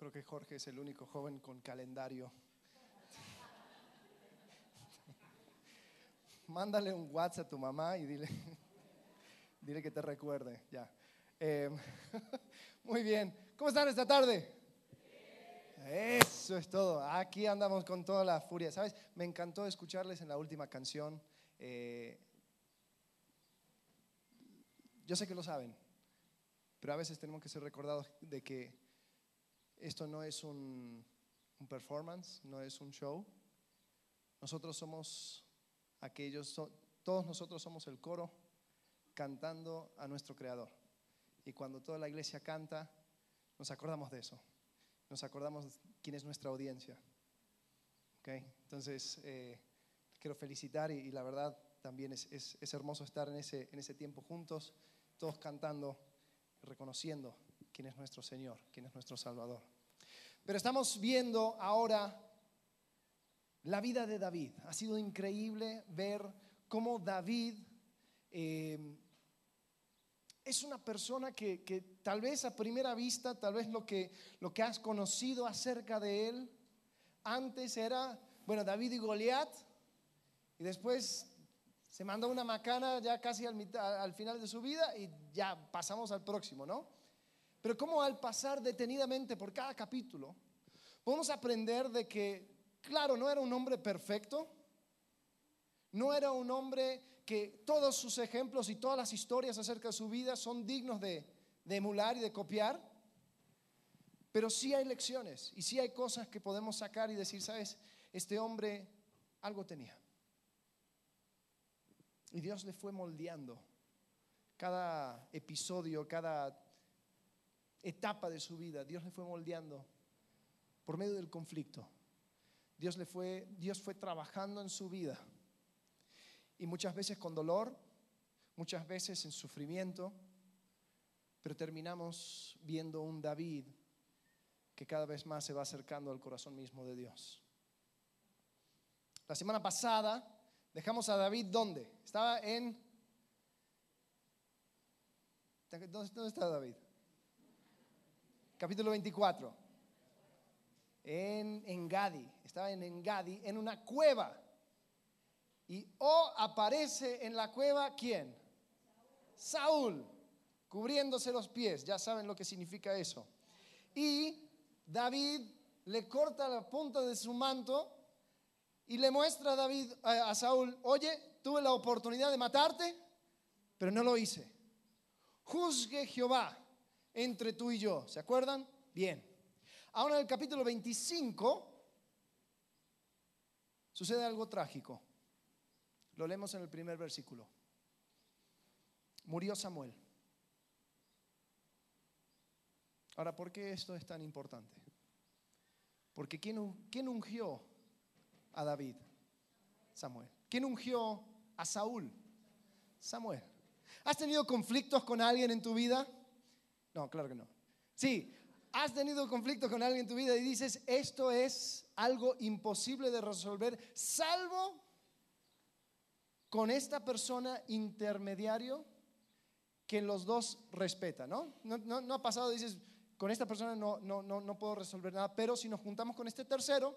creo que Jorge es el único joven con calendario. Mándale un WhatsApp a tu mamá y dile, dile que te recuerde. Ya. Eh, muy bien. ¿Cómo están esta tarde? Eso es todo. Aquí andamos con toda la furia. ¿Sabes? Me encantó escucharles en la última canción. Eh, yo sé que lo saben, pero a veces tenemos que ser recordados de que esto no es un, performance, no es un show. Nosotros somos aquellos, todos nosotros somos el coro cantando a nuestro Creador. Y cuando toda la iglesia canta, nos acordamos de eso. Nos acordamos quién es nuestra audiencia. ¿Okay? Entonces, eh, quiero felicitar y, la verdad también es, es, hermoso estar en ese, en ese tiempo juntos, todos cantando, reconociendo quién es nuestro Señor, quién es nuestro Salvador. Pero estamos viendo ahora la vida de David. Ha sido increíble ver cómo David eh, es una persona que, tal vez a primera vista, tal vez lo que, lo que has conocido acerca de él, antes era, bueno, David y Goliat, y después se mandó una macana ya casi al, al final de su vida y ya pasamos al próximo, ¿no? Pero como al pasar detenidamente por cada capítulo, podemos aprender de que, claro, no era un hombre perfecto, no era un hombre que todos sus ejemplos y todas las historias acerca de su vida son dignos de, emular y de copiar, pero sí hay lecciones y sí hay cosas que podemos sacar y decir, sabes, este hombre algo tenía. Y Dios le fue moldeando cada episodio, cada etapa de su vida, Dios le fue moldeando por medio del conflicto. Dios le fue Dios fue trabajando en su vida y muchas veces con dolor, muchas veces en sufrimiento, pero terminamos viendo un David que cada vez más se va acercando al corazón mismo de Dios. La semana pasada dejamos a David ¿dónde? Estaba en... ¿Dónde está David? Capítulo 24. En Engadi. Estaba en Engadi, en una cueva. Y O aparece en la cueva, ¿quién? Saúl, cubriéndose los pies. Ya saben lo que significa eso. Y David le corta la punta de su manto y le muestra a David a Saúl, oye, tuve la oportunidad de matarte, pero no lo hice. Juzgue Jehová entre tú y yo. ¿Se acuerdan? Bien. Ahora en el capítulo 25 sucede algo trágico. Lo leemos en el primer versículo. Murió Samuel. Ahora, ¿por qué esto es tan importante? Porque ¿quién, ¿quién ungió a David? Samuel. ¿Quién ungió a Saúl? Samuel. ¿Has tenido conflictos con alguien en tu vida? No, claro que no. Sí, has tenido conflictos con alguien en tu vida y dices, esto es algo imposible de resolver, salvo con esta persona intermediario que los dos respetan, ¿no? No, ha pasado, dices, con esta persona no, no, no, no puedo resolver nada, pero si nos juntamos con este tercero,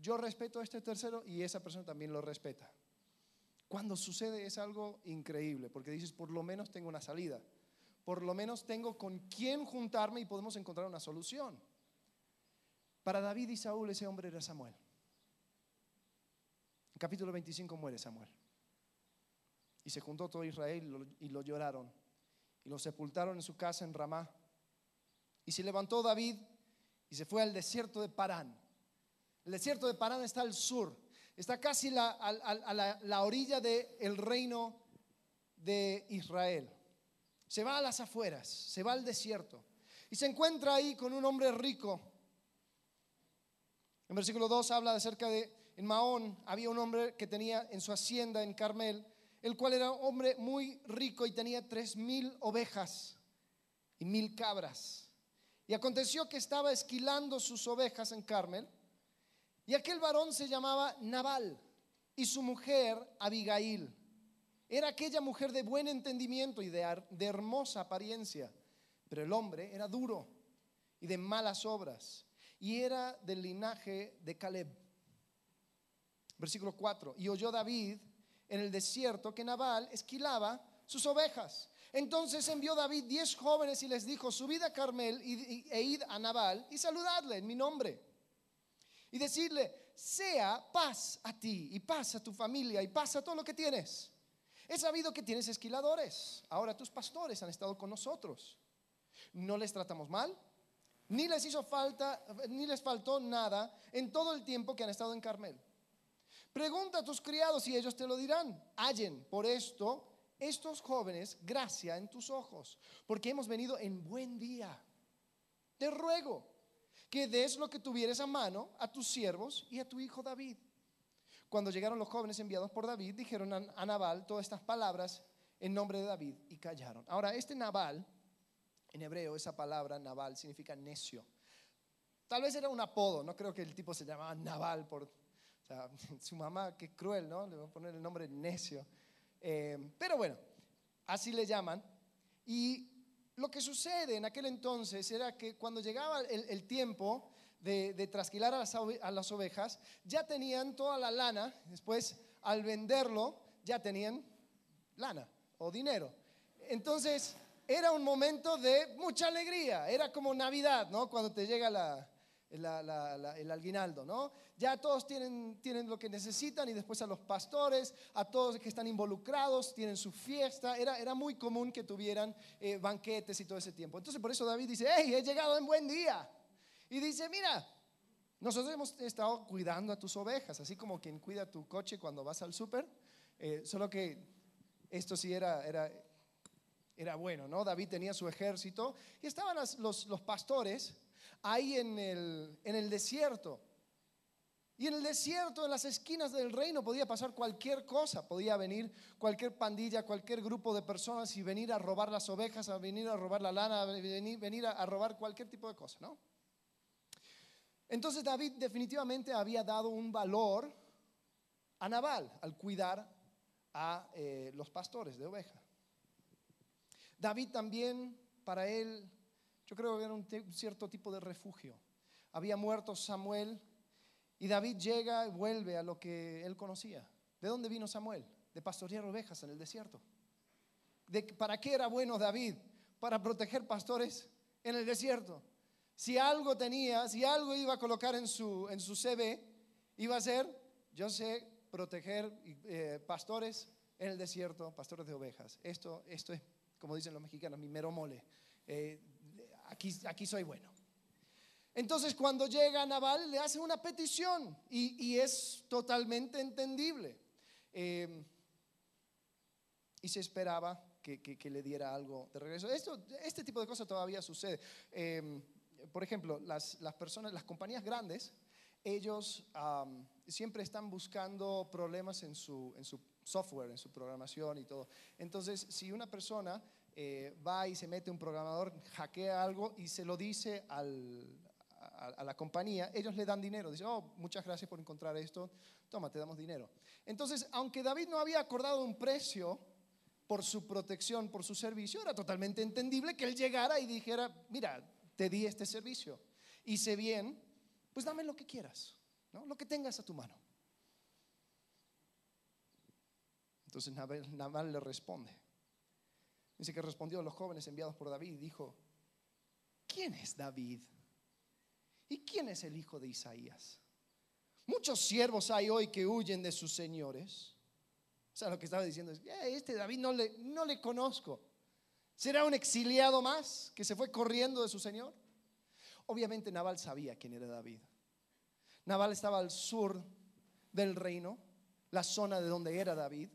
yo respeto a este tercero y esa persona también lo respeta. Cuando sucede es algo increíble, porque dices, por lo menos tengo una salida, por lo menos tengo con quién juntarme y podemos encontrar una solución. Para David y Saúl ese hombre era Samuel. En capítulo 25 muere Samuel. Y se juntó todo Israel y lo, lloraron. Y lo sepultaron en su casa en Ramá. Y se levantó David y se fue al desierto de Parán. El desierto de Parán está al sur. Está casi a la, orilla del reino de Israel. Se va a las afueras, se va al desierto. Y se encuentra ahí con un hombre rico. En versículo 2 habla acerca de, en Maón había un hombre que tenía en su hacienda en Carmel el cual era un hombre muy rico y tenía tres mil ovejas y mil cabras. Y aconteció que estaba esquilando sus ovejas en Carmel, y aquel varón se llamaba Nabal, y su mujer Abigail. Era aquella mujer de buen entendimiento y de, hermosa apariencia, pero el hombre era duro y de malas obras, y era del linaje de Caleb. Versículo 4. Y oyó David en el desierto que Nabal esquilaba sus ovejas. Entonces envió David diez jóvenes y les dijo, subid a Carmel e id a Nabal y saludadle en mi nombre. Y decirle, sea paz a ti y paz a tu familia y paz a todo lo que tienes. He sabido que tienes esquiladores. Ahora tus pastores han estado con nosotros. No les tratamos mal, ni les hizo falta, ni les faltó nada en todo el tiempo que han estado en Carmel. Pregunta a tus criados y ellos te lo dirán. Hallen por esto estos jóvenes gracia en tus ojos, porque hemos venido en buen día. Te ruego que des lo que tuvieres a mano a tus siervos y a tu hijo David. Cuando llegaron los jóvenes enviados por David, dijeron a Nabal todas estas palabras en nombre de David y callaron. Ahora, este Nabal, en hebreo esa palabra Nabal significa necio. Tal vez era un apodo, no creo que el tipo se llamaba Nabal por su mamá, qué cruel, ¿no? Le voy a poner el nombre necio. Eh, pero bueno, así le llaman. Y lo que sucede en aquel entonces era que cuando llegaba el, tiempo de, trasquilar a las, ovejas, ya tenían toda la lana, después al venderlo ya tenían lana o dinero. Entonces era un momento de mucha alegría, era como Navidad, ¿no? Cuando te llega el aguinaldo, ¿no? Ya todos tienen, tienen lo que necesitan y después a los pastores, a todos que están involucrados, tienen su fiesta. Era, era muy común que tuvieran eh, banquetes y todo ese tiempo. Entonces por eso David dice, hey, he llegado en buen día. Y dice, mira, nosotros hemos estado cuidando a tus ovejas, así como quien cuida tu coche cuando vas al súper, eh, solo que esto sí era, era, era bueno, ¿no? David tenía su ejército y estaban los, los pastores ahí en el, en el desierto. Y en el desierto, en las esquinas del reino, podía pasar cualquier cosa. Podía venir cualquier pandilla, cualquier grupo de personas y venir a robar las ovejas, a venir a robar la lana, a venir, venir a, robar cualquier tipo de cosa, ¿no? Entonces David definitivamente había dado un valor a Nabal al cuidar a eh, los pastores de oveja. David también, para él, yo creo que era un cierto tipo de refugio. Había muerto Samuel y David llega y vuelve a lo que él conocía. ¿De dónde vino Samuel? De pastorear ovejas en el desierto. ¿De ¿Para qué era bueno David? Para proteger pastores en el desierto. Si algo tenía, si algo iba a colocar en su, en su CV, iba a ser, yo sé proteger eh, pastores en el desierto, pastores de ovejas. Esto, esto es, como dicen los mexicanos, mi mero mole. Eh, aquí, soy bueno. Entonces cuando llega Naval le hace una petición y, es totalmente entendible. Em, y se esperaba que, le diera algo de regreso. Esto, este tipo de cosas todavía sucede. Em, por ejemplo, las, personas, las compañías grandes, ellos siempre están buscando problemas en su, en su software, en su programación y todo. Entonces, si una persona eh, va y se mete un programador, hackea algo y se lo dice a, la compañía, ellos le dan dinero. Dicen, oh, muchas gracias por encontrar esto, toma, te damos dinero. Entonces, aunque David no había acordado un precio por su protección, por su servicio, era totalmente entendible que él llegara y dijera, mira, te di este servicio. Hice bien, pues dame lo que quieras, ¿no? lo que tengas a tu mano. Entonces Naval le responde, Dice que respondió a los jóvenes enviados por David y dijo, ¿quién es David? ¿Y quién es el hijo de Isaías? Muchos siervos hay hoy que huyen de sus señores. O sea, lo que estaba diciendo es, eh, este David no le, no le conozco. ¿Será un exiliado más que se fue corriendo de su señor? Obviamente Naval sabía quién era David. Naval estaba al sur del reino, la zona de donde era David.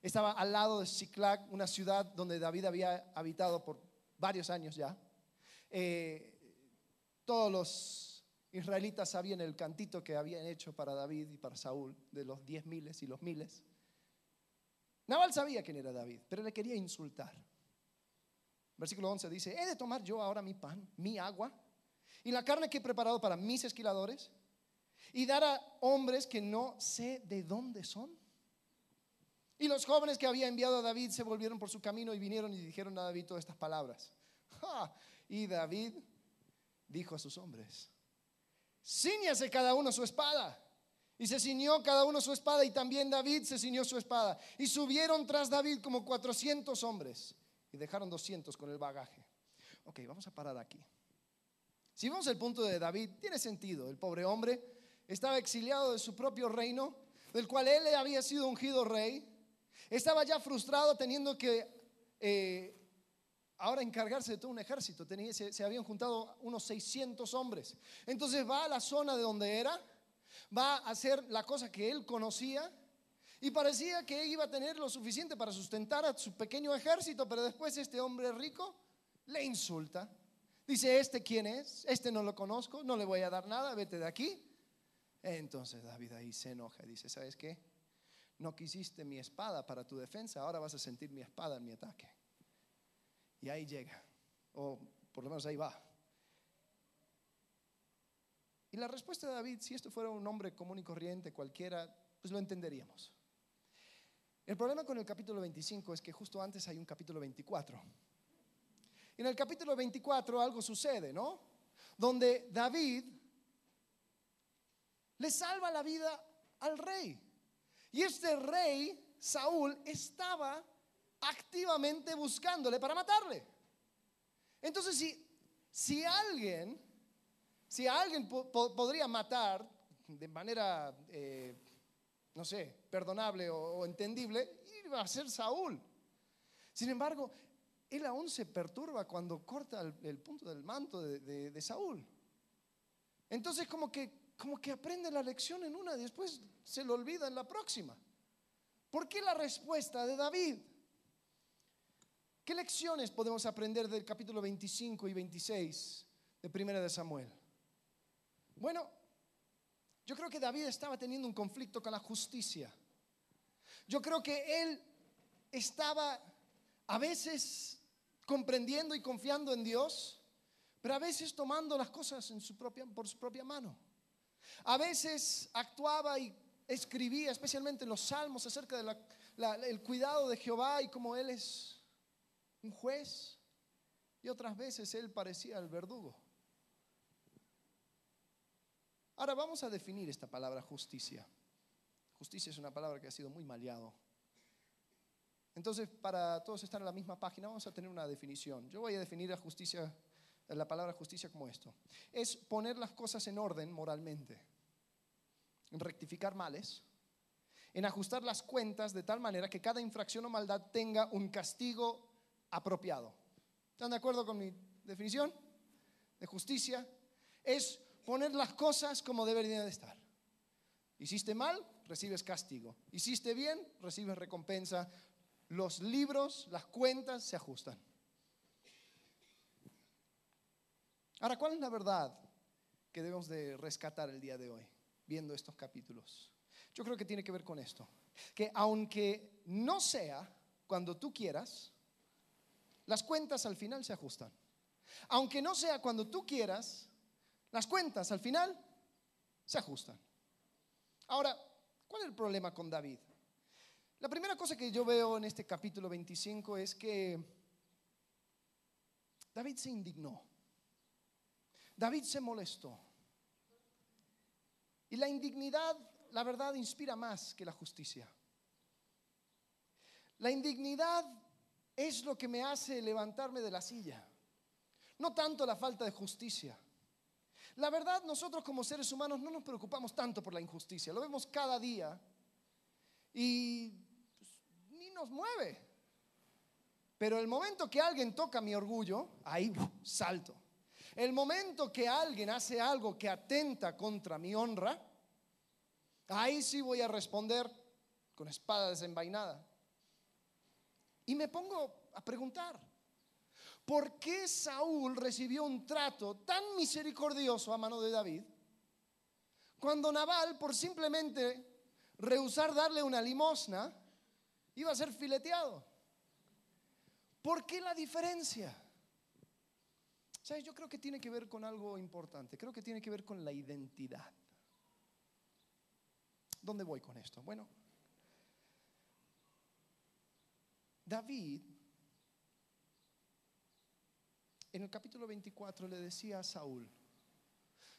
Estaba al lado de Ziklag, una ciudad donde David había habitado por varios años ya. Eh, todos los israelitas sabían el cantito que habían hecho para David y para Saúl, de los diez miles y los miles. Nabal sabía quién era David, pero le quería insultar. Versículo 11 dice, ¿he de tomar yo ahora mi pan, mi agua y la carne que he preparado para mis esquiladores y dar a hombres que no sé de dónde son? Y los jóvenes que había enviado a David se volvieron por su camino y vinieron y dijeron a David todas estas palabras. Y David dijo a sus hombres, ciñase cada uno su espada. Y se ciñó cada uno su espada y también David se ciñó su espada. Y subieron tras David como 400 hombres y dejaron 200 con el bagaje. Ok, vamos a parar aquí. Si vemos el punto de David, tiene sentido. El pobre hombre estaba exiliado de su propio reino, del cual él había sido ungido rey. Estaba ya frustrado teniendo que eh, ahora encargarse de todo un ejército. se, se habían juntado unos 600 hombres. Entonces va a la zona de donde era, va a hacer la cosa que él conocía y parecía que iba a tener lo suficiente para sustentar a su pequeño ejército, pero después este hombre rico le insulta Dice, ¿este quién es? Este no lo conozco, no le voy a dar nada, vete de aquí. Entonces David ahí se enoja dice, ¿sabes qué? No quisiste mi espada para tu defensa, ahora vas a sentir mi espada en mi ataque. Y ahí llega, o por lo menos ahí va. Y la respuesta de David, si esto fuera un hombre común y corriente, cualquiera, pues lo entenderíamos. El problema con el capítulo 25 es que justo antes hay un capítulo 24. En el capítulo 24 algo sucede, ¿no? Donde David le salva la vida al rey. Y este rey, Saúl, estaba activamente buscándole para matarle. Entonces, si, si alguien, si alguien podría matar de manera, eh, no sé, perdonable o, entendible, iba a ser Saúl. Sin embargo, él aún se perturba cuando corta el, punto del manto de, Saúl. Entonces como que, como que aprende la lección en una y después se lo olvida en la próxima. ¿Por qué la respuesta de David? ¿Qué lecciones podemos aprender del capítulo 25 y 26 de Primera de Samuel? Bueno, yo creo que David estaba teniendo un conflicto con la justicia. Yo creo que él estaba a veces comprendiendo y confiando en Dios, pero a veces tomando las cosas por su propia mano. A veces actuaba y escribía, especialmente en los salmos, acerca del cuidado de Jehová y cómo Él es un juez. Y otras veces Él parecía el verdugo. Ahora vamos a definir esta palabra justicia. Justicia es una palabra que ha sido muy maleado entonces, para todos estar en la misma página, vamos a tener una definición. Yo voy a definir la la palabra justicia como esto. Es poner las cosas en orden moralmente, en rectificar males, en ajustar las cuentas de tal manera que cada infracción o maldad tenga un castigo apropiado. ¿Están de acuerdo con mi definición de justicia? Es poner las cosas como deberían de estar. Hiciste mal, recibes castigo. Hiciste bien, recibes recompensa los libros, las cuentas se ajustan. Ahora, ¿cuál es la verdad que debemos de rescatar el día de hoy, viendo estos capítulos? Yo creo que tiene que ver con esto, que aunque no sea cuando tú quieras, las cuentas al final se ajustan. Aunque no sea cuando tú quieras, las cuentas al final se ajustan. Ahora, ¿cuál es el problema con David? La primera cosa que yo veo en este capítulo 25 es que David se indignó. David se molestó. Y la indignidad, la verdad, inspira más que la justicia. La indignidad es lo que me hace levantarme de la silla. No tanto la falta de justicia. La verdad, nosotros como seres humanos no nos preocupamos tanto por la injusticia. Lo vemos cada día y pues, ni nos mueve. Pero el momento que alguien toca mi orgullo, ahí salto. El momento que alguien hace algo que atenta contra mi honra, ahí sí voy a responder con espada desenvainada. Y me pongo a preguntar, ¿por qué Saúl recibió un trato tan misericordioso a mano de David cuando Naval, por simplemente rehusar darle una limosna, iba a ser fileteado. ¿Por qué la diferencia? ¿Sabes? Yo creo que tiene que ver con algo importante. Creo que tiene que ver con la identidad. ¿Dónde voy con esto? Bueno, David en el capítulo 24 le decía a Saúl,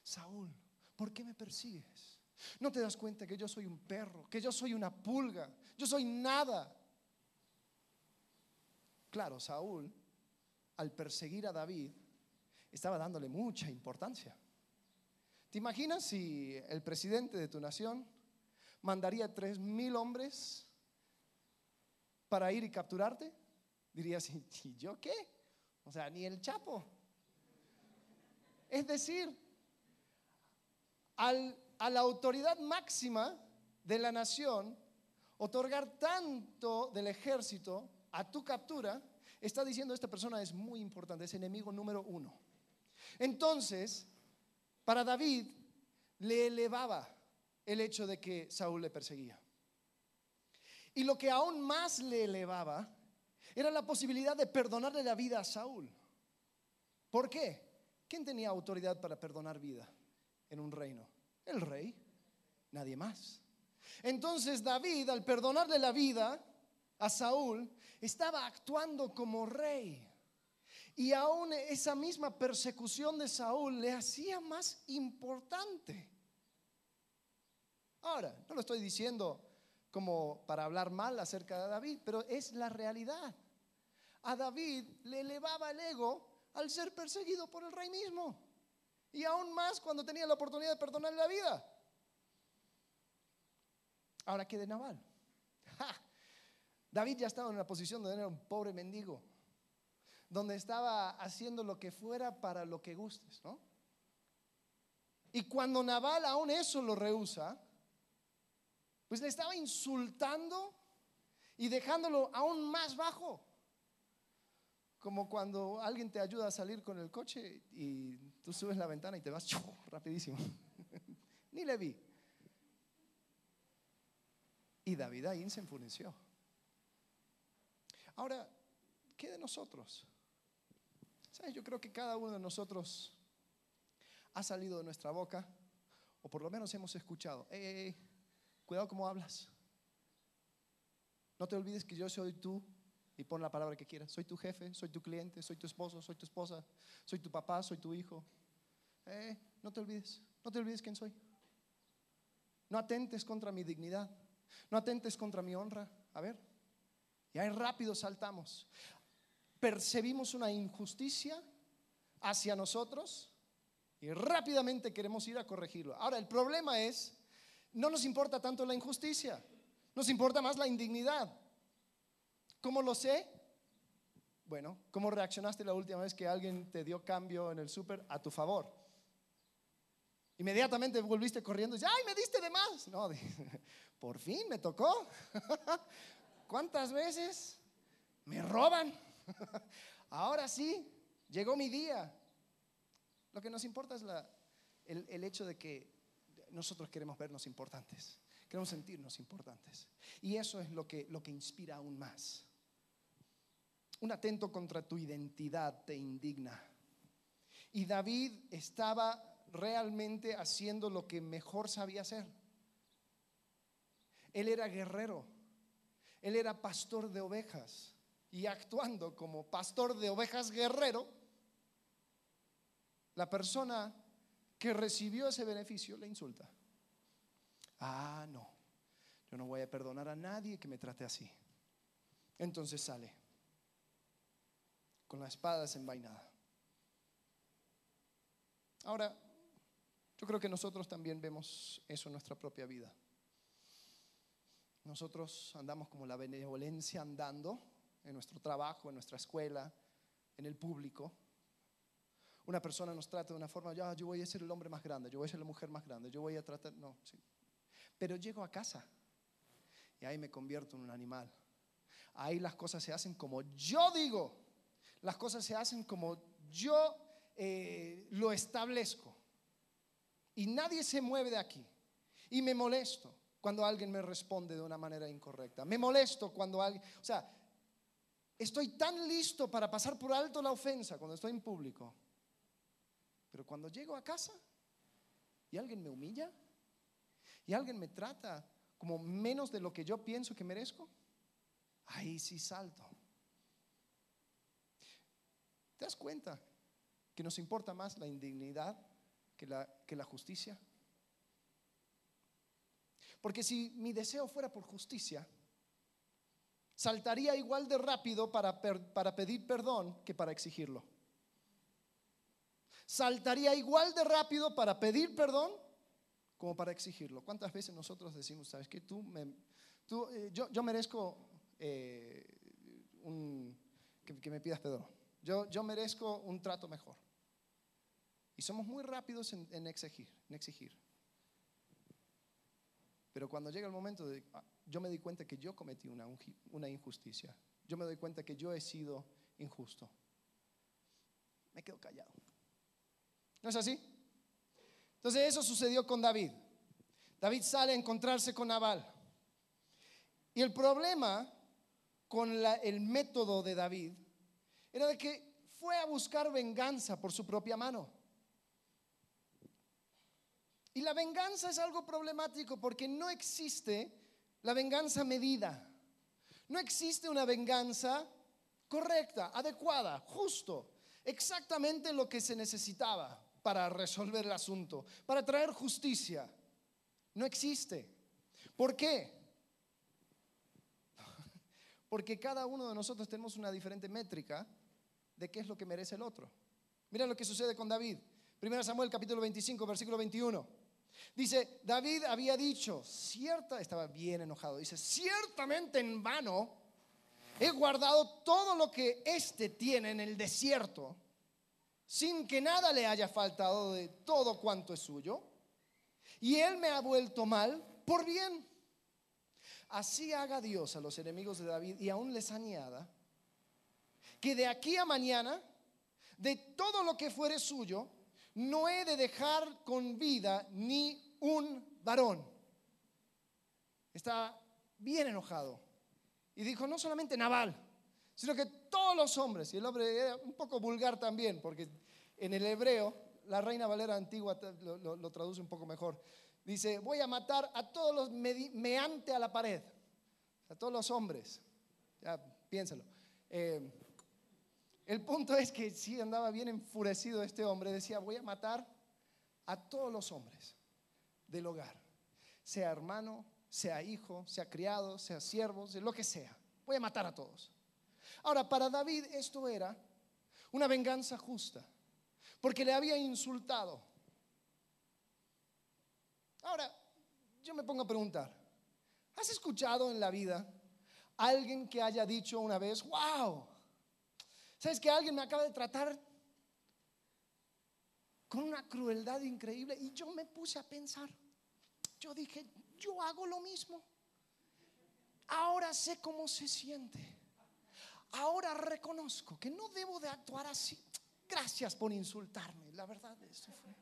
Saúl, ¿por qué me persigues? ¿No te das cuenta que yo soy un perro, que yo soy una pulga, yo soy nada? Claro, Saúl, al perseguir a David, estaba dándole mucha importancia. ¿Te imaginas si el presidente de tu nación mandaría tres mil hombres para ir y capturarte? Dirías, ¿y yo qué? O sea, ni el Chapo. Es decir, a la autoridad máxima de la nación, otorgar tanto del ejército a tu captura, está diciendo esta persona es muy importante, es enemigo número uno. Entonces, para David le elevaba el hecho de que Saúl le perseguía. Y lo que aún más le elevaba era la posibilidad de perdonarle la vida a Saúl. ¿Por qué? ¿Quién tenía autoridad para perdonar vida en un reino? El rey, nadie más. Entonces David, al perdonarle la vida a Saúl, estaba actuando como rey. Y aún esa misma persecución de Saúl le hacía más importante. Ahora, no lo estoy diciendo como para hablar mal acerca de David, pero es la realidad a David le elevaba el ego al ser perseguido por el rey mismo. Y aún más cuando tenía la oportunidad de perdonarle la vida. Ahora, ¿qué de Naval? David ya estaba en una posición donde era un pobre mendigo, donde estaba haciendo lo que fuera para lo que gustes, ¿no? Y cuando Naval aún eso lo rehúsa, pues le estaba insultando y dejándolo aún más bajo. Como cuando alguien te ayuda a salir con el coche y tú subes la ventana y te vas rapidísimo. Ni le vi. Y David ahí se enfureció. Ahora, ¿qué de nosotros? ¿Sabes? Yo creo que cada uno de nosotros ha salido de nuestra boca, o por lo menos hemos escuchado, cuidado cómo hablas. No te olvides que yo soy tú y pon la palabra que quieras. Soy tu jefe, soy tu cliente, soy tu esposo, soy tu esposa, soy tu papá, soy tu hijo. Eh, no te olvides, no te olvides quién soy. No atentes contra mi dignidad, no atentes contra mi honra. A ver, y ahí rápido saltamos. Percibimos una injusticia hacia nosotros y rápidamente queremos ir a corregirlo. Ahora, el problema es, no nos importa tanto la injusticia, nos importa más la indignidad. ¿Cómo lo sé? Bueno, ¿cómo reaccionaste la última vez que alguien te dio cambio en el súper a tu favor? Inmediatamente volviste corriendo y ¡ay, me diste de más! No, por fin me tocó. ¿Cuántas veces me roban? Ahora sí, llegó mi día. Lo que nos importa es el, el hecho de que nosotros queremos vernos importantes, queremos sentirnos importantes. Y eso es lo que, lo que inspira aún más. Un atento contra tu identidad te indigna. Y David estaba realmente haciendo lo que mejor sabía hacer. Él era guerrero, él era pastor de ovejas y actuando como pastor de ovejas guerrero, la persona que recibió ese beneficio le insulta. Ah, no, yo no voy a perdonar a nadie que me trate así. Entonces sale con la espada desenvainada. Ahora, yo creo que nosotros también vemos eso en nuestra propia vida. Nosotros andamos como la benevolencia andando en nuestro trabajo, en nuestra escuela, en el público. Una persona nos trata de una forma, ya, yo voy a ser el hombre más grande, yo voy a ser la mujer más grande, yo voy a tratar, no, sí. Pero llego a casa y ahí me convierto en un animal. Ahí las cosas se hacen como yo digo las cosas se hacen como yo eh, lo establezco. Y nadie se mueve de aquí. Y me molesto cuando alguien me responde de una manera incorrecta. Me molesto cuando alguien, o sea, estoy tan listo para pasar por alto la ofensa cuando estoy en público. Pero cuando llego a casa y alguien me humilla y alguien me trata como menos de lo que yo pienso que merezco, ahí sí salto. ¿Te das cuenta que nos importa más la indignidad que la, justicia? Porque si mi deseo fuera por justicia, saltaría igual de rápido para, pedir perdón que para exigirlo. Saltaría igual de rápido para pedir perdón como para exigirlo. ¿Cuántas veces nosotros decimos, sabes que tú, me, eh, yo, yo, merezco eh, un, que, me pidas perdón? Yo, yo merezco un trato mejor. Y somos muy rápidos en, exigir, en exigir. Pero cuando llega el momento de, ah, yo me di cuenta que yo cometí una, una injusticia, yo me doy cuenta que yo he sido injusto, me quedo callado. ¿No es así? Entonces eso sucedió con David. David sale a encontrarse con Nabal. Y el problema con el método de David era de que fue a buscar venganza por su propia mano. Y la venganza es algo problemático porque no existe la venganza medida. No existe una venganza correcta, adecuada, justo, exactamente lo que se necesitaba para resolver el asunto, para traer justicia. No existe. ¿Por qué? Porque cada uno de nosotros tenemos una diferente métrica de qué es lo que merece el otro. Mira lo que sucede con David. 1 Samuel capítulo 25, versículo 21. Dice, David había dicho, cierta, estaba bien enojado, dice, ciertamente en vano he guardado todo lo que éste tiene en el desierto, sin que nada le haya faltado de todo cuanto es suyo, y él me ha vuelto mal por bien. Así haga Dios a los enemigos de David y aún les añada que de aquí a mañana, de todo lo que fuere suyo, no he de dejar con vida ni un varón. Está bien enojado. Y dijo, no solamente Naval, sino que todos los hombres, y el hombre era un poco vulgar también, porque en el hebreo, la Reina Valera antigua lo, traduce un poco mejor. Dice, voy a matar a todos los meante a la pared, a todos los hombres. Ya, piénsalo. Eh, el punto es que sí andaba bien enfurecido este hombre, decía, voy a matar a todos los hombres del hogar, sea hermano, sea hijo, sea criado, sea siervo, lo que sea. Voy a matar a todos. Ahora, para David esto era una venganza justa, porque le había insultado. Ahora, yo me pongo a preguntar, ¿has escuchado en la vida alguien que haya dicho una vez, wow, ¿Sabes que alguien me acaba de tratar con una crueldad increíble? Y yo me puse a pensar. Yo dije, yo hago lo mismo. Ahora sé cómo se siente. Ahora reconozco que no debo de actuar así. Gracias por insultarme. La verdad, eso fue,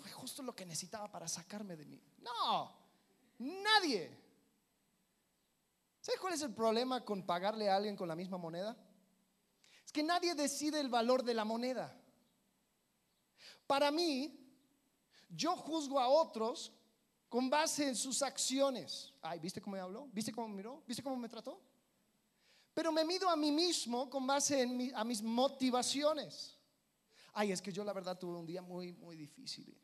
fue justo lo que necesitaba para sacarme de mí. No, nadie. ¿Sabes cuál es el problema con pagarle a alguien con la misma moneda? Que nadie decide el valor de la moneda. Para mí, yo juzgo a otros con base en sus acciones. Ay, ¿viste cómo me habló? ¿Viste cómo me miró? ¿Viste cómo me trató? Pero me mido a mí mismo con base en a mis motivaciones. Ay, es que yo la verdad tuve un día muy, muy difícil.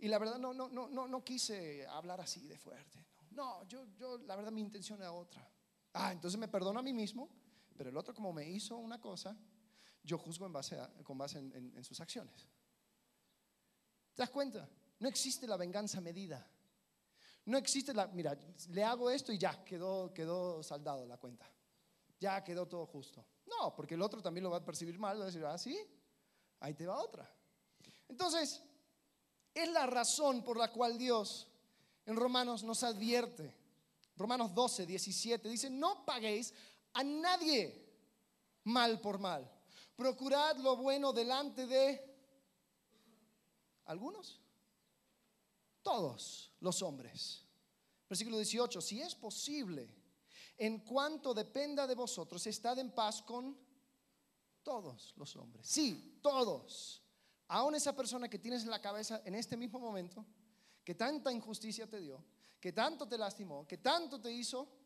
Y la verdad no, no, no, no, no quise hablar así de fuerte. No, yo, yo la verdad mi intención era otra. Ah, entonces me perdono a mí mismo pero el otro como me hizo una cosa, yo juzgo en base con base en, sus acciones. ¿Te das cuenta? No existe la venganza medida. No existe la, mira, le hago esto y ya, quedó, quedó saldado la cuenta. Ya quedó todo justo. No, porque el otro también lo va a percibir mal, va a decir, ah, sí, ahí te va otra. Entonces, es la razón por la cual Dios en Romanos nos advierte. Romanos 12, 17 dice, no paguéis a nadie mal por mal. Procurad lo bueno delante de algunos, todos los hombres. Versículo 18, si es posible, en cuanto dependa de vosotros, estad en paz con todos los hombres. Sí, todos. Aún esa persona que tienes en la cabeza en este mismo momento, que tanta injusticia te dio, que tanto te lastimó, que tanto te hizo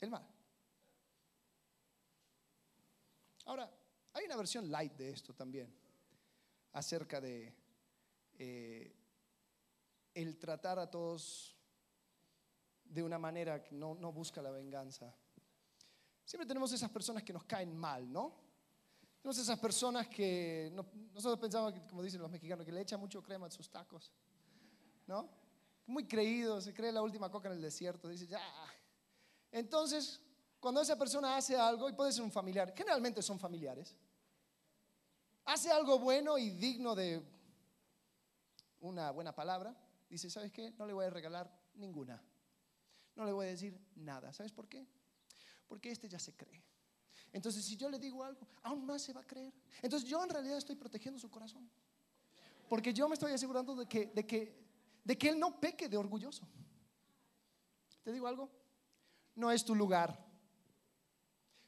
el mal. Ahora, hay una versión light de esto también, acerca de eh, el tratar a todos de una manera que no, no busca la venganza. Siempre tenemos esas personas que nos caen mal, ¿no? Tenemos esas personas que nosotros pensamos, como dicen los mexicanos, que le echan mucho crema a sus tacos, ¿no? Muy creído, se cree la última coca en el desierto, dice, ya. Entonces, cuando esa persona hace algo, y puede ser un familiar, generalmente son familiares, hace algo bueno y digno de una buena palabra, dice, ¿sabes qué? No le voy a regalar ninguna. No le voy a decir nada. ¿Sabes por qué? Porque este ya se cree. Entonces, si yo le digo algo, aún más se va a creer. Entonces, yo en realidad estoy protegiendo su corazón. Porque yo me estoy asegurando de que, de que, de que él no peque de orgulloso. ¿Te digo algo? No es tu lugar.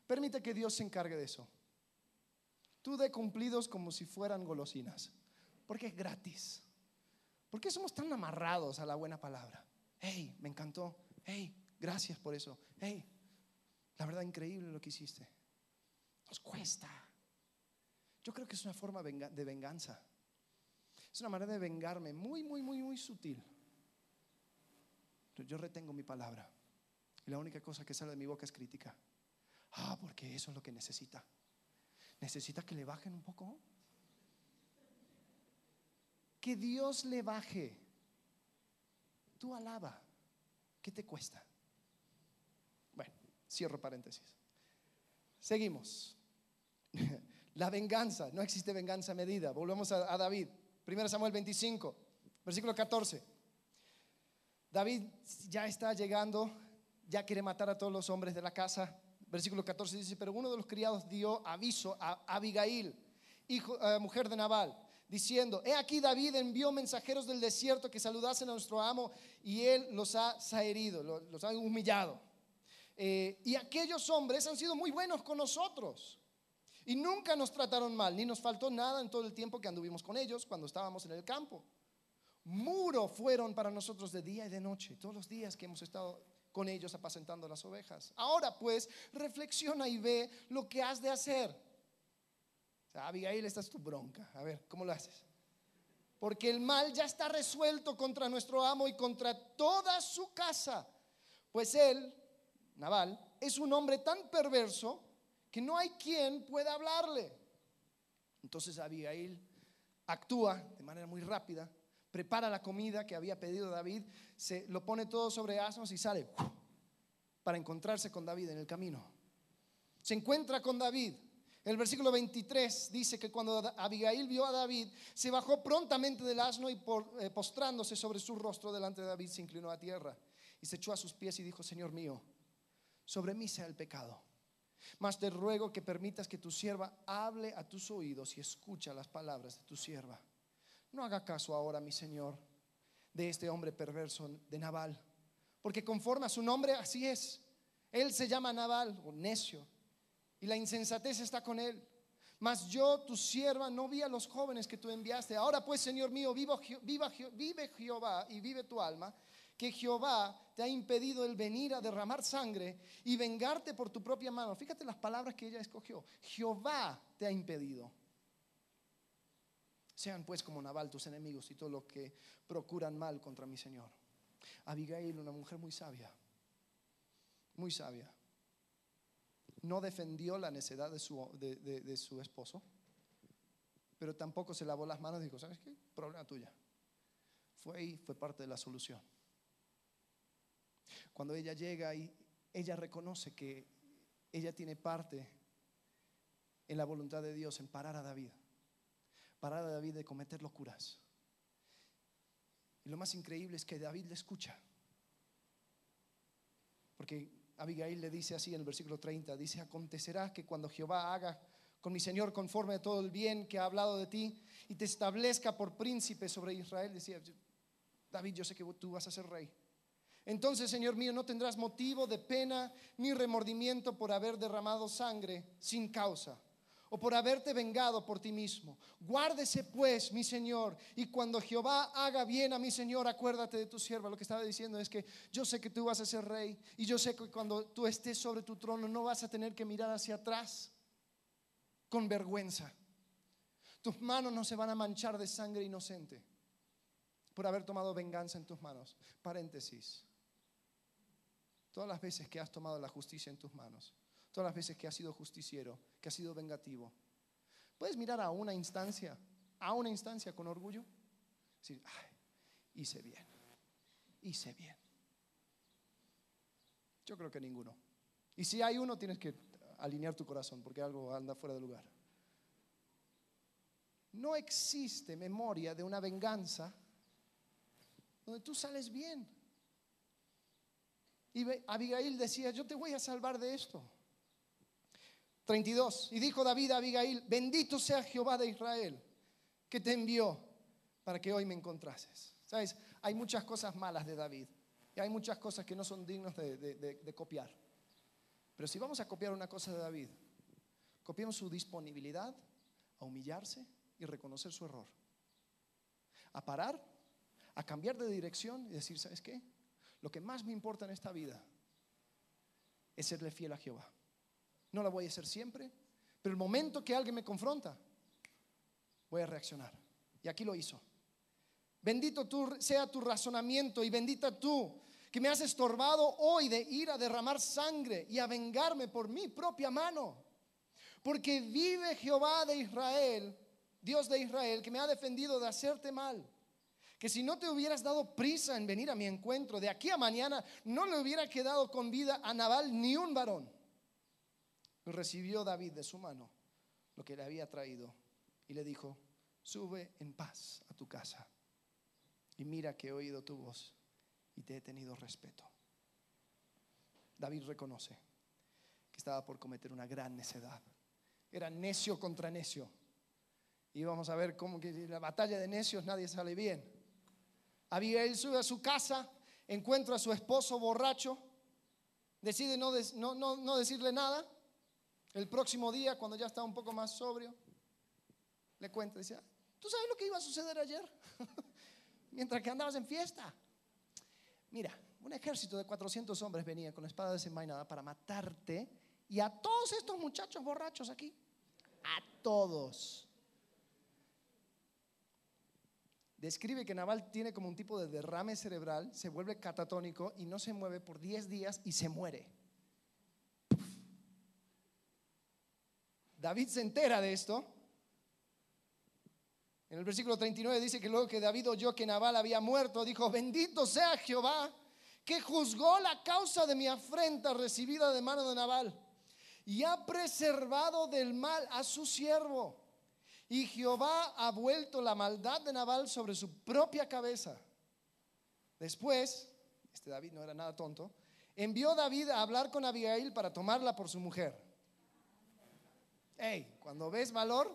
Permite que Dios se encargue de eso. Tú de cumplidos como si fueran golosinas. Porque es gratis. ¿Por qué somos tan amarrados a la buena palabra? Hey, me encantó. Hey, gracias por eso. Hey, la verdad increíble lo que hiciste. Nos cuesta. Yo creo que es una forma de venganza. Es una manera de vengarme muy, muy, muy, muy sutil. Yo retengo mi palabra. Y la única cosa que sale de mi boca es crítica. Ah, porque eso es lo que necesita. Necesita que le bajen un poco que Dios le baje. Tú alaba. ¿Qué te cuesta? Bueno, cierro paréntesis. Seguimos. La venganza, no existe venganza medida. Volvemos a, David. 1 Samuel 25, versículo 14. David ya está llegando, ya quiere matar a todos los hombres de la casa. Versículo 14 dice, pero uno de los criados dio aviso a Abigail, eh, mujer de Nabal diciendo, he aquí David envió mensajeros del desierto que saludasen a nuestro amo y él los ha herido, los ha humillado. Eh, y aquellos hombres han sido muy buenos con nosotros y nunca nos trataron mal, ni nos faltó nada en todo el tiempo que anduvimos con ellos cuando estábamos en el campo. Muro fueron para nosotros de día y de noche, todos los días que hemos estado con ellos apacentando las ovejas. Ahora pues, reflexiona y ve lo que has de hacer o sea, Abigail, esta es tu bronca. A ver, ¿cómo lo haces? Porque el mal ya está resuelto contra nuestro amo y contra toda su casa. Pues él, Naval, es un hombre tan perverso que no hay quien pueda hablarle. Entonces Abigail actúa de manera muy rápida, prepara la comida que había pedido David, se lo pone todo sobre asnos y sale para encontrarse con David en el camino. Se encuentra con David el versículo 23 dice que cuando Abigail vio a David, se bajó prontamente del asno y eh, postrándose sobre su rostro delante de David se inclinó a tierra y se echó a sus pies y dijo, Señor mío, sobre mí sea el pecado. Mas te ruego que permitas que tu sierva hable a tus oídos y escucha las palabras de tu sierva. No haga caso ahora, mi Señor, de este hombre perverso de Nabal, porque conforme a su nombre así es. Él se llama Nabal o necio y la insensatez está con él. Mas yo, tu sierva, no vi a los jóvenes que tú enviaste. Ahora pues, Señor mío, viva, vive Jehová y vive tu alma, que Jehová te ha impedido el venir a derramar sangre y vengarte por tu propia mano. Fíjate las palabras que ella escogió. Jehová te ha impedido. Sean pues como Naval tus enemigos y todo lo que procuran mal contra mi Señor. Abigail, una mujer muy sabia, muy sabia no defendió la necedad de su, esposo, pero tampoco se lavó las manos y dijo, ¿sabes qué? Problema tuya. Fue ahí, fue parte de la solución. Cuando ella llega y ella reconoce que ella tiene parte en la voluntad de Dios en parar a David, parar a David de cometer locuras. Y lo más increíble es que David le escucha. Porque Abigail le dice así en el versículo 30, dice, acontecerá que cuando Jehová haga con mi Señor conforme a todo el bien que ha hablado de ti y te establezca por príncipe sobre Israel, decía, David, yo sé que tú vas a ser rey. Entonces, Señor mío, no tendrás motivo de pena ni remordimiento por haber derramado sangre sin causa o por haberte vengado por ti mismo. Guárdese pues, mi Señor, y cuando Jehová haga bien a mi Señor, acuérdate de tu sierva. Lo que estaba diciendo es que yo sé que tú vas a ser rey y yo sé que cuando tú estés sobre tu trono no vas a tener que mirar hacia atrás con vergüenza. Tus manos no se van a manchar de sangre inocente por haber tomado venganza en tus manos. Paréntesis. Todas las veces que has tomado la justicia en tus manos, todas las veces que has sido justiciero, que has sido vengativo, puedes mirar a una instancia, a una instancia con orgullo, decir, ay, hice bien, hice bien. Yo creo que ninguno. Y si hay uno, tienes que alinear tu corazón porque algo anda fuera de lugar. No existe memoria de una venganza donde tú sales bien. Y Abigail decía, yo te voy a salvar de esto. 32. Y dijo David a Abigail, bendito sea Jehová de Israel, que te envió para que hoy me encontrases. ¿Sabes? Hay muchas cosas malas de David y hay muchas cosas que no son dignas de, de copiar. Pero si vamos a copiar una cosa de David, copiamos su disponibilidad a humillarse y reconocer su error. A parar, a cambiar de dirección y decir, ¿sabes qué? Lo que más me importa en esta vida es serle fiel a Jehová. No la voy a hacer siempre, pero el momento que alguien me confronta, voy a reaccionar. Y aquí lo hizo. Bendito tú, sea tu razonamiento y bendita tú que me has estorbado hoy de ir a derramar sangre y a vengarme por mi propia mano. Porque vive Jehová de Israel, Dios de Israel, que me ha defendido de hacerte mal que si no te hubieras dado prisa en venir a mi encuentro, de aquí a mañana no le hubiera quedado con vida a Nabal ni un varón. Recibió David de su mano lo que le había traído y le dijo, sube en paz a tu casa y mira que he oído tu voz y te he tenido respeto. David reconoce que estaba por cometer una gran necedad. Era necio contra necio. Y vamos a ver cómo que la batalla de necios nadie sale bien. Abigail sube a su casa, encuentra a su esposo borracho, decide no, no, decirle nada. El próximo día, cuando ya está un poco más sobrio, le cuenta, dice, ¿tú sabes lo que iba a suceder ayer? Mientras que andabas en fiesta. Mira, un ejército de 400 hombres venía con espada desenvainada para matarte y a todos estos muchachos borrachos aquí. A todos. describe que Naval tiene como un tipo de derrame cerebral, se vuelve catatónico y no se mueve por 10 días y se muere. David se entera de esto. En el versículo 39 dice que luego que David oyó que Naval había muerto, dijo, bendito sea Jehová, que juzgó la causa de mi afrenta recibida de mano de Naval y ha preservado del mal a su siervo. Y Jehová ha vuelto la maldad de Nabal sobre su propia cabeza. Después, este David no era nada tonto, envió David a hablar con Abigail para tomarla por su mujer. Hey, cuando ves valor,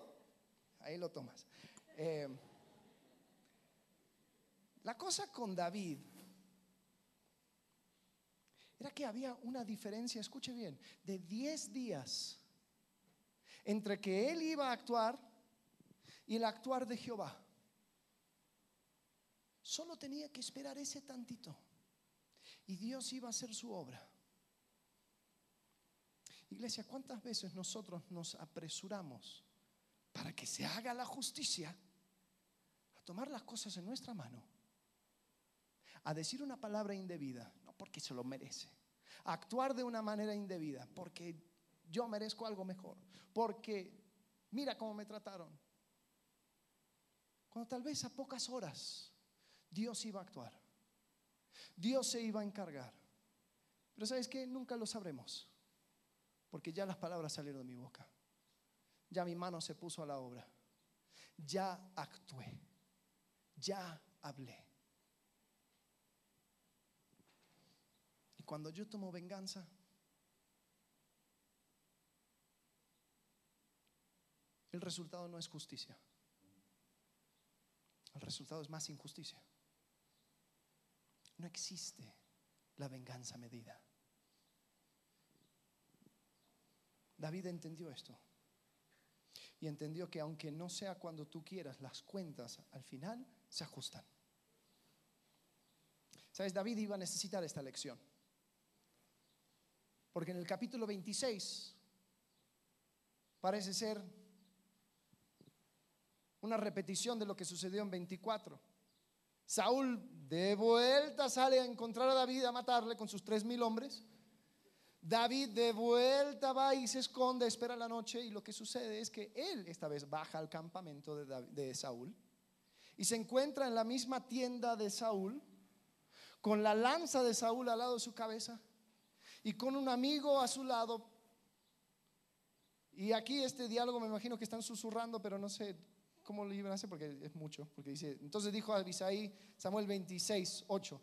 ahí lo tomas. Eh, la cosa con David era que había una diferencia, escuche bien, de 10 días entre que él iba a actuar y el actuar de Jehová. Solo tenía que esperar ese tantito y Dios iba a hacer su obra. Iglesia, ¿cuántas veces nosotros nos apresuramos para que se haga la justicia a tomar las cosas en nuestra mano? A decir una palabra indebida, no porque se lo merece. A actuar de una manera indebida, porque yo merezco algo mejor. Porque mira cómo me trataron. Cuando tal vez a pocas horas Dios iba a actuar. Dios se iba a encargar. Pero ¿sabes qué? Nunca lo sabremos porque ya las palabras salieron de mi boca. Ya mi mano se puso a la obra. Ya actué. Ya hablé. Y cuando yo tomo venganza, el resultado no es justicia. El resultado es más injusticia. No existe la venganza medida. David entendió esto. Y entendió que aunque no sea cuando tú quieras, las cuentas al final se ajustan. ¿Sabes? David iba a necesitar esta lección. Porque en el capítulo 26 parece ser una repetición de lo que sucedió en 24. Saúl de vuelta sale a encontrar a David a matarle con sus tres mil hombres. David de vuelta va y se esconde, espera la noche y lo que sucede es que él esta vez baja al campamento de, Saúl y se encuentra en la misma tienda de Saúl con la lanza de Saúl al lado de su cabeza y con un amigo a su lado. Y aquí este diálogo me imagino que están susurrando, pero no sé cómo lo iban a hacer porque es mucho. Porque dice, entonces dijo a Abisaí, Samuel 26, 8,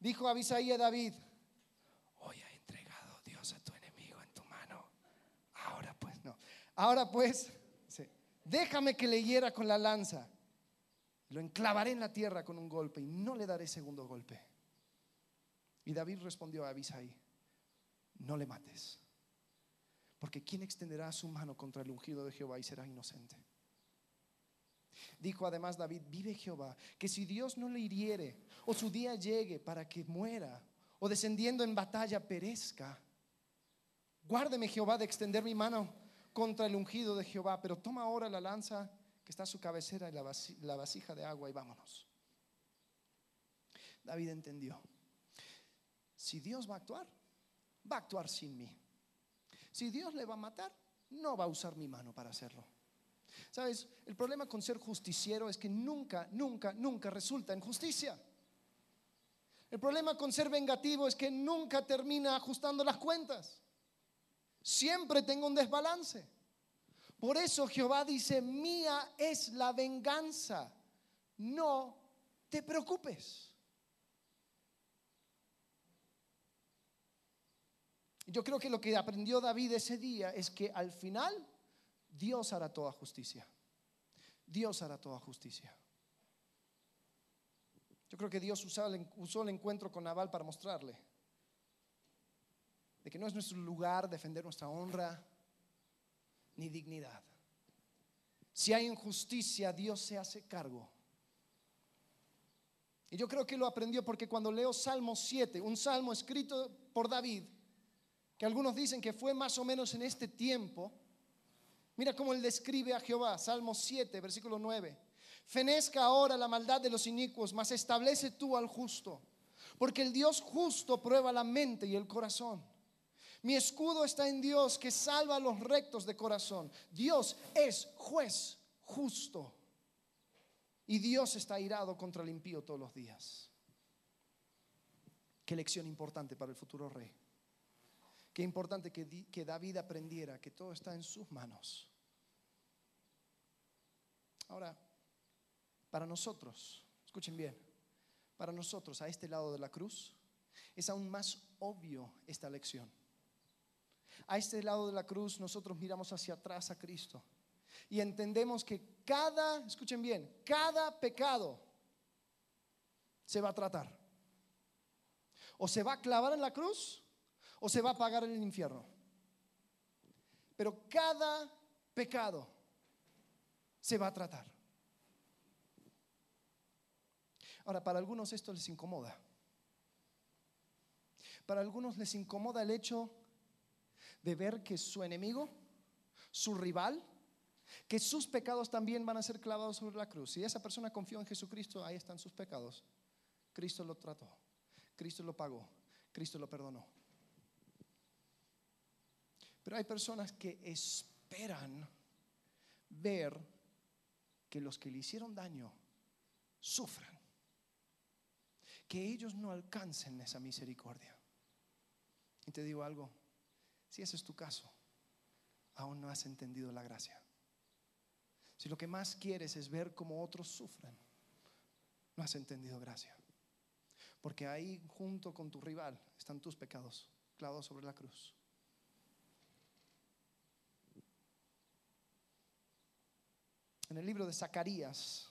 dijo Abisaí a David, Ahora pues, déjame que le hiera con la lanza. Lo enclavaré en la tierra con un golpe y no le daré segundo golpe. Y David respondió a Abisai, no le mates, porque ¿quién extenderá su mano contra el ungido de Jehová y será inocente? Dijo además David, vive Jehová, que si Dios no le hiriere, o su día llegue para que muera, o descendiendo en batalla perezca, guárdeme Jehová de extender mi mano contra el ungido de Jehová, pero toma ahora la lanza que está a su cabecera y la vasija de agua y vámonos. David entendió, si Dios va a actuar, va a actuar sin mí. Si Dios le va a matar, no va a usar mi mano para hacerlo. ¿Sabes? El problema con ser justiciero es que nunca, nunca, nunca resulta en justicia. El problema con ser vengativo es que nunca termina ajustando las cuentas siempre tengo un desbalance. Por eso Jehová dice, mía es la venganza, no te preocupes. Yo creo que lo que aprendió David ese día es que al final Dios hará toda justicia. Dios hará toda justicia. Yo creo que Dios usó el encuentro con Nabal para mostrarle de que no es nuestro lugar defender nuestra honra ni dignidad. Si hay injusticia, Dios se hace cargo. Y yo creo que lo aprendió porque cuando leo Salmo 7, un salmo escrito por David, que algunos dicen que fue más o menos en este tiempo, mira cómo él describe a Jehová, Salmo 7, versículo 9. Fenezca ahora la maldad de los inicuos, mas establece tú al justo, porque el Dios justo prueba la mente y el corazón. Mi escudo está en Dios que salva a los rectos de corazón. Dios es juez justo. Y Dios está irado contra el impío todos los días. Qué lección importante para el futuro rey. Qué importante que, que David aprendiera que todo está en sus manos. Ahora, para nosotros, escuchen bien, para nosotros a este lado de la cruz es aún más obvio esta lección. A este lado de la cruz nosotros miramos hacia atrás a Cristo y entendemos que cada, escuchen bien, cada pecado se va a tratar. O se va a clavar en la cruz o se va a pagar en el infierno. Pero cada pecado se va a tratar. Ahora, para algunos esto les incomoda. Para algunos les incomoda el hecho de ver que su enemigo, su rival, que sus pecados también van a ser clavados sobre la cruz. Si esa persona confió en Jesucristo, ahí están sus pecados. Cristo lo trató, Cristo lo pagó, Cristo lo perdonó. Pero hay personas que esperan ver que los que le hicieron daño sufran, que ellos no alcancen esa misericordia. Y te digo algo, si ese es tu caso, aún no has entendido la gracia. Si lo que más quieres es ver cómo otros sufren, no has entendido gracia. Porque ahí junto con tu rival están tus pecados clavados sobre la cruz. En el libro de Zacarías,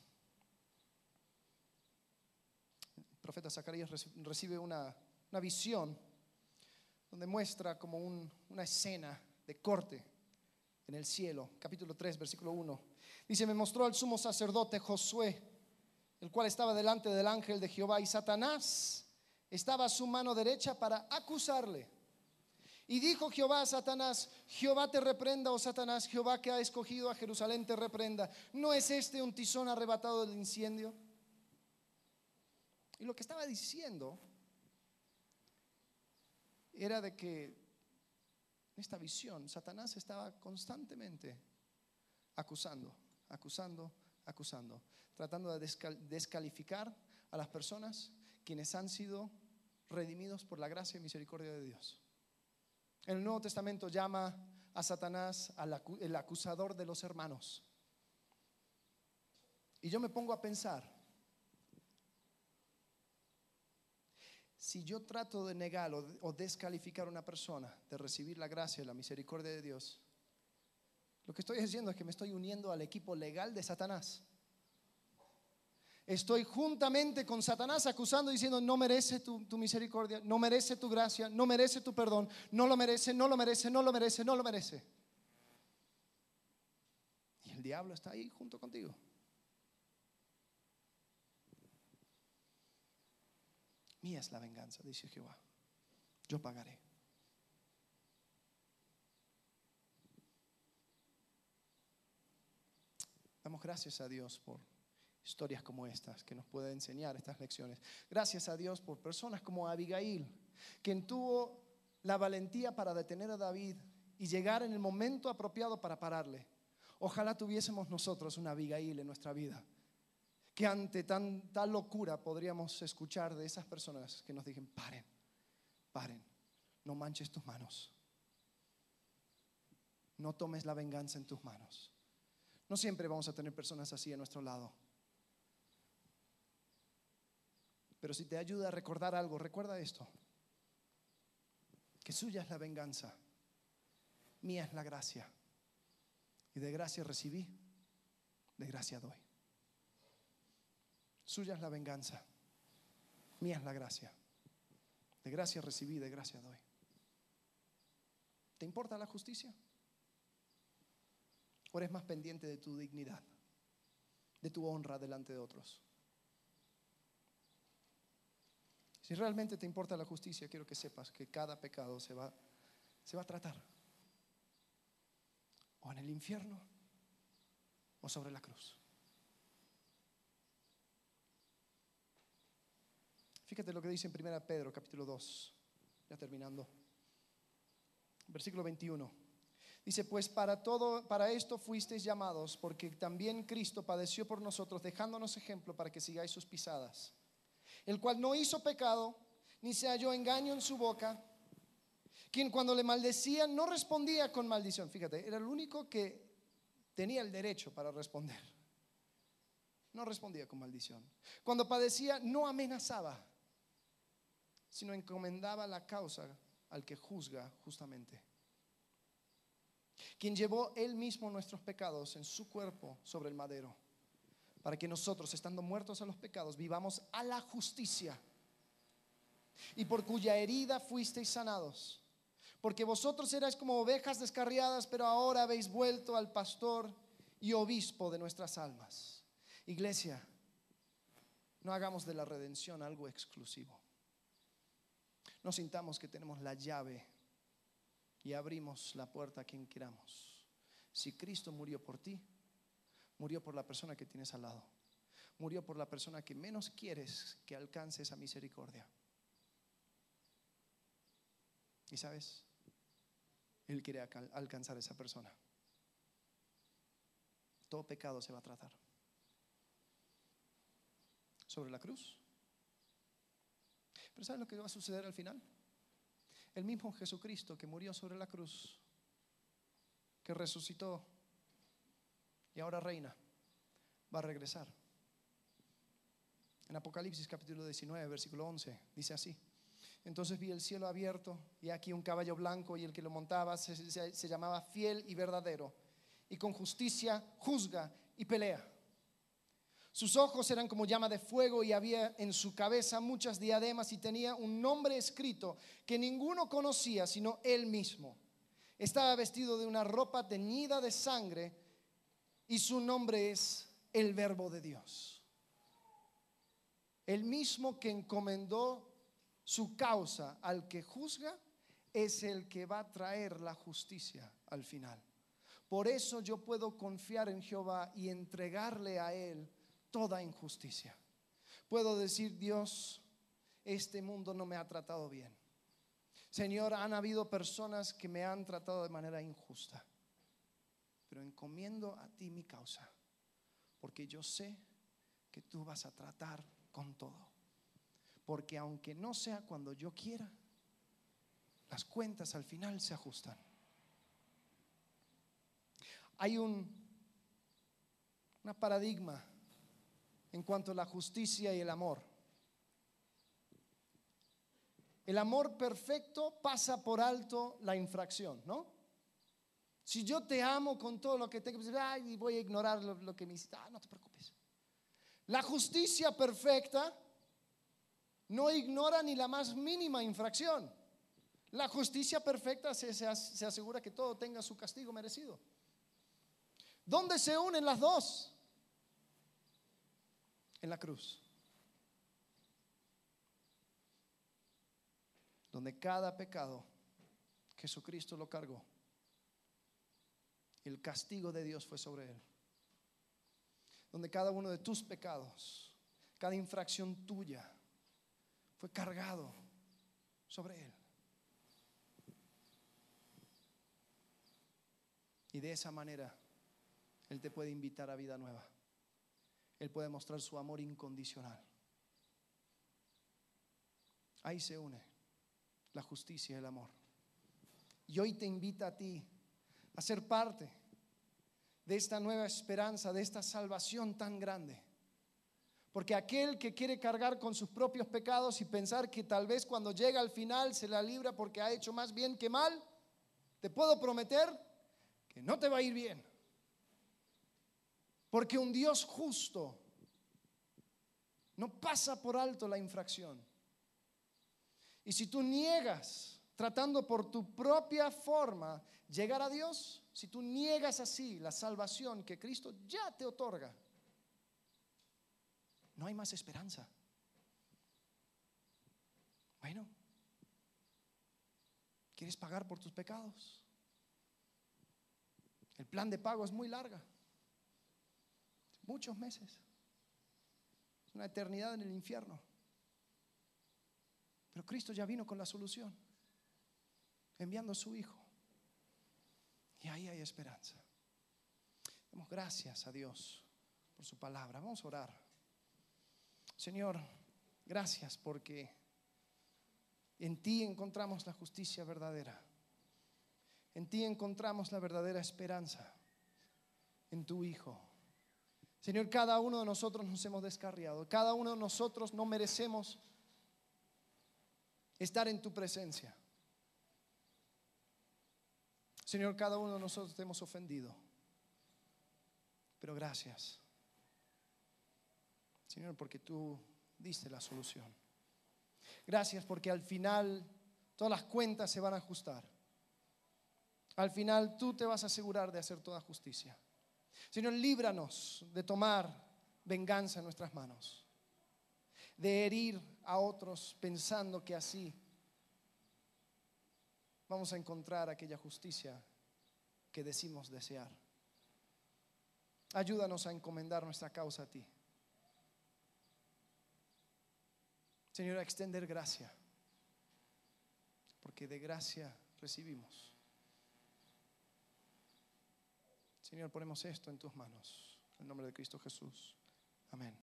el profeta Zacarías recibe una, visión donde muestra como una escena de corte en el cielo. Capítulo 3, versículo 1. Dice, me mostró al sumo sacerdote Josué, el cual estaba delante del ángel de Jehová, y Satanás estaba a su mano derecha para acusarle. Y dijo Jehová a Satanás, Jehová te reprenda, oh Satanás, Jehová que ha escogido a Jerusalén te reprenda. ¿No es este un tizón arrebatado del incendio? Y lo que estaba diciendo era de que en esta visión Satanás estaba constantemente acusando, acusando, acusando, tratando de descalificar a las personas quienes han sido redimidos por la gracia y misericordia de Dios. En el Nuevo Testamento llama a Satanás el acusador de los hermanos. Y yo me pongo a pensar, si yo trato de negar o descalificar a una persona de recibir la gracia y la misericordia de Dios, lo que estoy diciendo es que me estoy uniendo al equipo legal de Satanás. Estoy juntamente con Satanás acusando, diciendo, no merece tu, misericordia, no merece tu gracia, no merece tu perdón, no lo merece, no lo merece, no lo merece, no lo merece. Y el diablo está ahí junto contigo. Mía es la venganza, dice Jehová. Yo pagaré. Damos gracias a Dios por historias como estas que nos puede enseñar estas lecciones. Gracias a Dios por personas como Abigail, quien tuvo la valentía para detener a David y llegar en el momento apropiado para pararle. Ojalá tuviésemos nosotros una Abigail en nuestra vida, que ante tanta locura podríamos escuchar de esas personas que nos digan, paren, paren, no manches tus manos, no tomes la venganza en tus manos. No siempre vamos a tener personas así a nuestro lado. Pero si te ayuda a recordar algo, recuerda esto. Que suya es la venganza, mía es la gracia. Y de gracia recibí, de gracia doy. Suya es la venganza, mía es la gracia. De gracia recibí, de gracia doy. ¿Te importa la justicia? ¿O eres más pendiente de tu dignidad, de tu honra delante de otros? Si realmente te importa la justicia, quiero que sepas que cada pecado se va, se va a tratar. O en el infierno o sobre la cruz. Fíjate lo que dice en 1 Pedro capítulo 2, ya terminando. Versículo 21. Dice, pues para todo, para esto fuisteis llamados, porque también Cristo padeció por nosotros, dejándonos ejemplo para que sigáis sus pisadas el cual no hizo pecado, ni se halló engaño en su boca, quien cuando le maldecía no respondía con maldición. Fíjate, era el único que tenía el derecho para responder. No respondía con maldición. Cuando padecía no amenazaba, sino encomendaba la causa al que juzga justamente. Quien llevó él mismo nuestros pecados en su cuerpo sobre el madero para que nosotros, estando muertos a los pecados, vivamos a la justicia. Y por cuya herida fuisteis sanados. Porque vosotros erais como ovejas descarriadas, pero ahora habéis vuelto al pastor y obispo de nuestras almas. Iglesia, no hagamos de la redención algo exclusivo. No sintamos que tenemos la llave y abrimos la puerta a quien queramos. Si Cristo murió por ti, Murió por la persona que tienes al lado. Murió por la persona que menos quieres que alcance esa misericordia. Y sabes, Él quiere alcanzar a esa persona. Todo pecado se va a tratar. Sobre la cruz. Pero ¿sabes lo que va a suceder al final? El mismo Jesucristo que murió sobre la cruz, que resucitó y ahora reina, va a regresar. En Apocalipsis capítulo 19, versículo 11, dice así. Entonces vi el cielo abierto y aquí un caballo blanco y el que lo montaba se, llamaba fiel y verdadero y con justicia juzga y pelea. Sus ojos eran como llama de fuego y había en su cabeza muchas diademas y tenía un nombre escrito que ninguno conocía sino él mismo. Estaba vestido de una ropa teñida de sangre y su nombre es el verbo de Dios. El mismo que encomendó su causa al que juzga es el que va a traer la justicia al final. Por eso yo puedo confiar en Jehová y entregarle a Él toda injusticia. Puedo decir, Dios, este mundo no me ha tratado bien. Señor, han habido personas que me han tratado de manera injusta, pero encomiendo a ti mi causa, porque yo sé que tú vas a tratar con todo. Porque aunque no sea cuando yo quiera, las cuentas al final se ajustan. Hay un paradigma en cuanto a la justicia y el amor. El amor perfecto pasa por alto la infracción, ¿no? Si yo te amo con todo lo que tengo, pues, voy a ignorar lo, que me hiciste. Ah, no te preocupes. La justicia perfecta no ignora ni la más mínima infracción. La justicia perfecta se, se asegura que todo tenga su castigo merecido. ¿Dónde se unen las dos? En la cruz. Donde cada pecado Jesucristo lo cargó. El castigo de Dios fue sobre él. Donde cada uno de tus pecados, cada infracción tuya, fue cargado sobre él. Y de esa manera Él te puede invitar a vida nueva. Él puede mostrar su amor incondicional. Ahí se une la justicia y el amor. Y hoy te invita a ti a ser parte de esta nueva esperanza, de esta salvación tan grande. Porque aquel que quiere cargar con sus propios pecados y pensar que tal vez cuando llega al final se la libra porque ha hecho más bien que mal, te puedo prometer que no te va a ir bien. Porque un Dios justo no pasa por alto la infracción. Y si tú niegas, tratando por tu propia forma llegar a Dios, si tú niegas así la salvación que Cristo ya te otorga, no hay más esperanza. Bueno, ¿quieres pagar por tus pecados? El plan de pago es muy larga muchos meses. Es una eternidad en el infierno. Pero Cristo ya vino con la solución, enviando a su Hijo. Y ahí hay esperanza. Damos gracias a Dios por su palabra. Vamos a orar. Señor, gracias porque en ti encontramos la justicia verdadera. En ti encontramos la verdadera esperanza. En tu Hijo. Señor, cada uno de nosotros nos hemos descarriado. Cada uno de nosotros no merecemos estar en tu presencia. Señor, cada uno de nosotros te hemos ofendido. Pero gracias. Señor, porque tú diste la solución. Gracias porque al final todas las cuentas se van a ajustar. Al final tú te vas a asegurar de hacer toda justicia. Señor, líbranos de tomar venganza en nuestras manos, de herir a otros pensando que así vamos a encontrar aquella justicia que decimos desear. Ayúdanos a encomendar nuestra causa a ti. Señor, a extender gracia, porque de gracia recibimos. Señor, ponemos esto en tus manos. En nombre de Cristo Jesús. Amén.